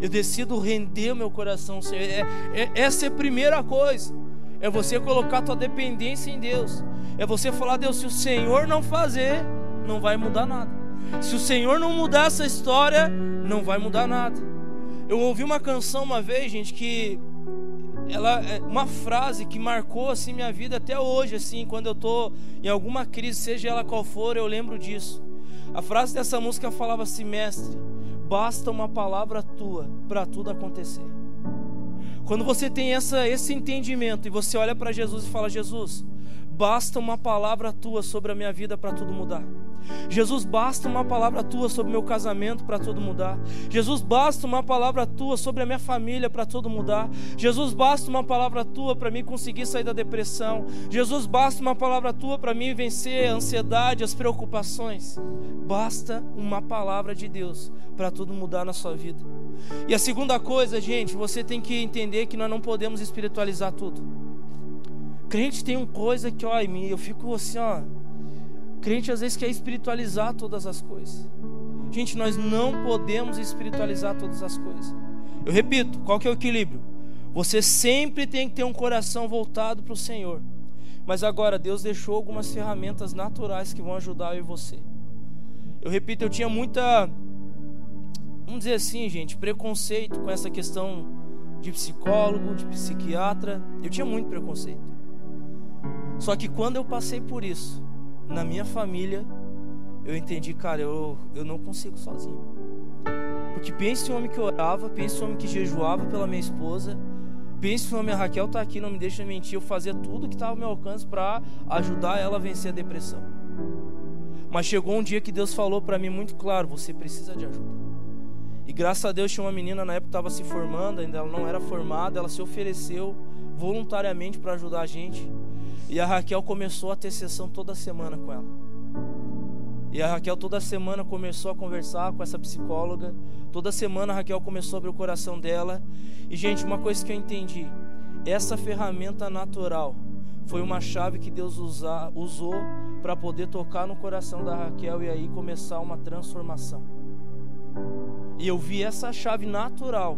S1: Eu decido render o meu coração Senhor. É, é, essa é a primeira coisa. É você colocar tua dependência em Deus. É você falar, Deus, se o Senhor não fazer, não vai mudar nada. Se o Senhor não mudar essa história, não vai mudar nada. Eu ouvi uma canção uma vez, gente, que ela é uma frase que marcou assim minha vida até hoje, assim, quando eu tô em alguma crise, seja ela qual for, eu lembro disso. A frase dessa música falava assim: "Mestre, basta uma palavra tua para tudo acontecer". Quando você tem essa, esse entendimento e você olha para Jesus e fala: Jesus, basta uma palavra tua sobre a minha vida para tudo mudar. Jesus, basta uma palavra tua sobre meu casamento para tudo mudar. Jesus, basta uma palavra tua sobre a minha família para tudo mudar. Jesus, basta uma palavra tua para mim conseguir sair da depressão. Jesus, basta uma palavra tua para mim vencer a ansiedade, as preocupações. Basta uma palavra de Deus para tudo mudar na sua vida. E a segunda coisa, gente, você tem que entender que nós não podemos espiritualizar tudo. Crente tem uma coisa que, ó, em mim, eu fico assim, ó Crente às vezes quer espiritualizar todas as coisas. Gente, nós não podemos espiritualizar todas as coisas. Eu repito, qual que é o equilíbrio? Você sempre tem que ter um coração voltado para o Senhor. Mas agora Deus deixou algumas ferramentas naturais que vão ajudar eu e você. Eu repito, eu tinha muita, vamos dizer assim, gente, preconceito com essa questão de psicólogo, de psiquiatra. Eu tinha muito preconceito. Só que quando eu passei por isso, na minha família, eu entendi, cara, eu, eu não consigo sozinho. Porque pense um homem que orava, pense um homem que jejuava pela minha esposa, pense um homem, a Raquel está aqui, não me deixa mentir, eu fazia tudo que estava ao meu alcance para ajudar ela a vencer a depressão. Mas chegou um dia que Deus falou para mim muito claro: você precisa de ajuda. E graças a Deus tinha uma menina na época que estava se formando, ainda ela não era formada, ela se ofereceu voluntariamente para ajudar a gente. E a Raquel começou a ter sessão toda semana com ela. E a Raquel toda semana começou a conversar com essa psicóloga. Toda semana a Raquel começou a abrir o coração dela. E, gente, uma coisa que eu entendi: essa ferramenta natural foi uma chave que Deus usa, usou para poder tocar no coração da Raquel e aí começar uma transformação. E eu vi essa chave natural,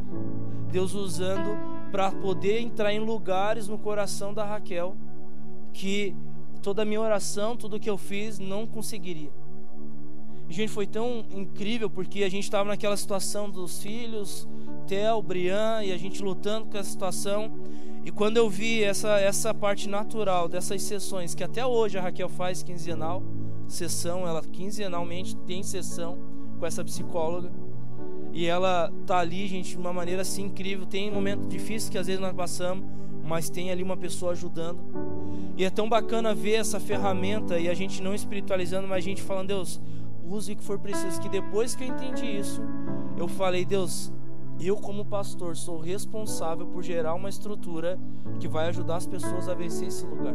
S1: Deus usando para poder entrar em lugares no coração da Raquel que toda a minha oração, tudo que eu fiz, não conseguiria. Gente, foi tão incrível porque a gente estava naquela situação dos filhos, Theo, Brian, e a gente lutando com essa situação. E quando eu vi essa, essa parte natural dessas sessões, que até hoje a Raquel faz quinzenal, sessão, ela quinzenalmente tem sessão com essa psicóloga. E ela tá ali, gente, de uma maneira assim incrível. Tem momentos difíceis que às vezes nós passamos, mas tem ali uma pessoa ajudando. E é tão bacana ver essa ferramenta e a gente não espiritualizando, mas a gente falando, Deus, use o que for preciso. Que depois que eu entendi isso, eu falei, Deus, eu como pastor sou responsável por gerar uma estrutura que vai ajudar as pessoas a vencer esse lugar.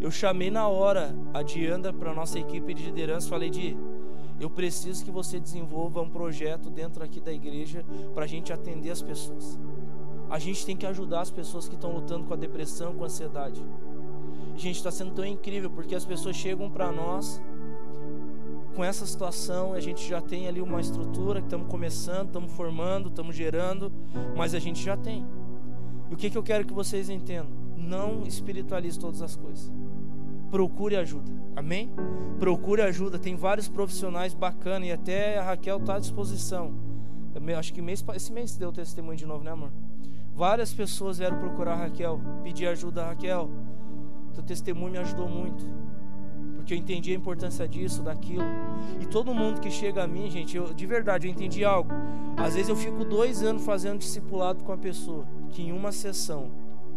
S1: Eu chamei na hora a Diandra para nossa equipe de liderança, falei de eu preciso que você desenvolva um projeto dentro aqui da igreja para a gente atender as pessoas. A gente tem que ajudar as pessoas que estão lutando com a depressão, com a ansiedade. Gente, está sendo tão incrível porque as pessoas chegam para nós com essa situação, a gente já tem ali uma estrutura que estamos começando, estamos formando, estamos gerando, mas a gente já tem. E o que, que eu quero que vocês entendam? Não espiritualize todas as coisas. Procure ajuda. Amém? Procure ajuda. Tem vários profissionais bacanas e até a Raquel está à disposição. Eu acho que mês, esse mês deu testemunho de novo, né, amor? Várias pessoas vieram procurar a Raquel, pedir ajuda a Raquel. Teu testemunho me ajudou muito porque eu entendi a importância disso, daquilo. E todo mundo que chega a mim, gente, eu, de verdade, eu entendi algo. Às vezes eu fico dois anos fazendo discipulado com a pessoa, que em uma sessão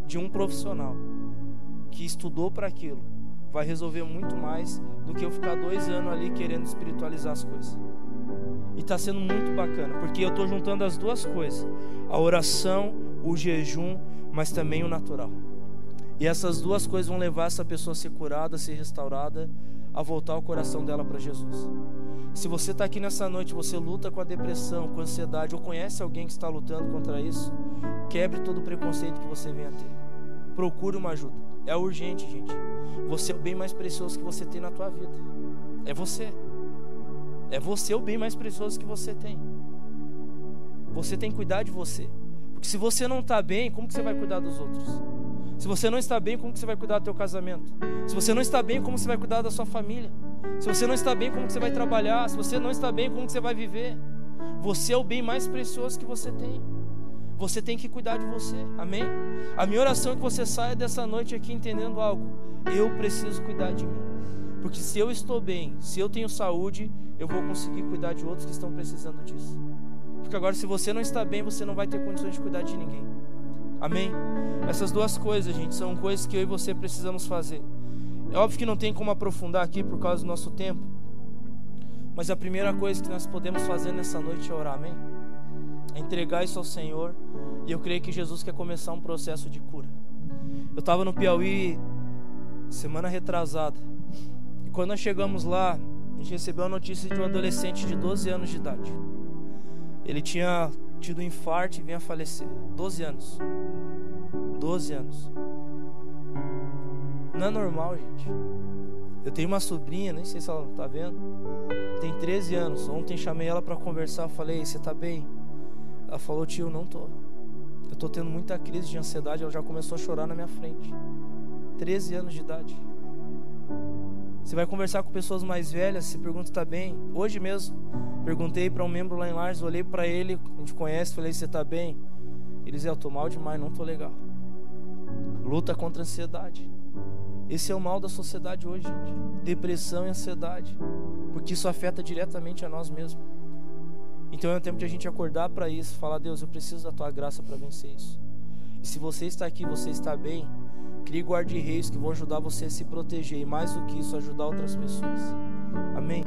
S1: de um profissional que estudou para aquilo, vai resolver muito mais do que eu ficar dois anos ali querendo espiritualizar as coisas. E está sendo muito bacana, porque eu estou juntando as duas coisas: a oração, o jejum, mas também o natural. E essas duas coisas vão levar essa pessoa a ser curada, a ser restaurada, a voltar o coração dela para Jesus. Se você está aqui nessa noite, você luta com a depressão, com a ansiedade, ou conhece alguém que está lutando contra isso, quebre todo o preconceito que você venha ter. Procure uma ajuda. É urgente, gente. Você é o bem mais precioso que você tem na tua vida. É você. É você o bem mais precioso que você tem. Você tem que cuidar de você. Porque se você não está bem, como que você vai cuidar dos outros? Se você não está bem, como que você vai cuidar do teu casamento? Se você não está bem, como você vai cuidar da sua família? Se você não está bem, como que você vai trabalhar? Se você não está bem, como que você vai viver? Você é o bem mais precioso que você tem. Você tem que cuidar de você. Amém? A minha oração é que você saia dessa noite aqui entendendo algo. Eu preciso cuidar de mim. Porque se eu estou bem, se eu tenho saúde, eu vou conseguir cuidar de outros que estão precisando disso. Porque agora, se você não está bem, você não vai ter condições de cuidar de ninguém. Amém? Essas duas coisas, gente, são coisas que eu e você precisamos fazer. É óbvio que não tem como aprofundar aqui por causa do nosso tempo. Mas a primeira coisa que nós podemos fazer nessa noite é orar, amém? É entregar isso ao Senhor. E eu creio que Jesus quer começar um processo de cura. Eu estava no Piauí semana retrasada. E quando nós chegamos lá, a gente recebeu a notícia de um adolescente de 12 anos de idade. Ele tinha tido um infarto e vinha a falecer. 12 anos. 12 anos. Não é normal, gente. Eu tenho uma sobrinha, nem sei se ela tá vendo. Tem 13 anos. Ontem chamei ela para conversar. Falei, você tá bem? Ela falou, tio, não tô. Eu tô tendo muita crise de ansiedade. Ela já começou a chorar na minha frente. 13 anos de idade. Você vai conversar com pessoas mais velhas, se pergunta está bem. Hoje mesmo, perguntei para um membro lá em Lars, olhei para ele, a gente conhece, falei, você está bem? Ele dizia, eu estou mal demais, não estou legal. Luta contra a ansiedade. Esse é o mal da sociedade hoje, gente. Depressão e ansiedade. Porque isso afeta diretamente a nós mesmos. Então é o tempo de a gente acordar para isso, falar, Deus, eu preciso da tua graça para vencer isso. E se você está aqui, você está bem, Crie guarda-reis que vão ajudar você a se proteger e mais do que isso, ajudar outras pessoas. Amém.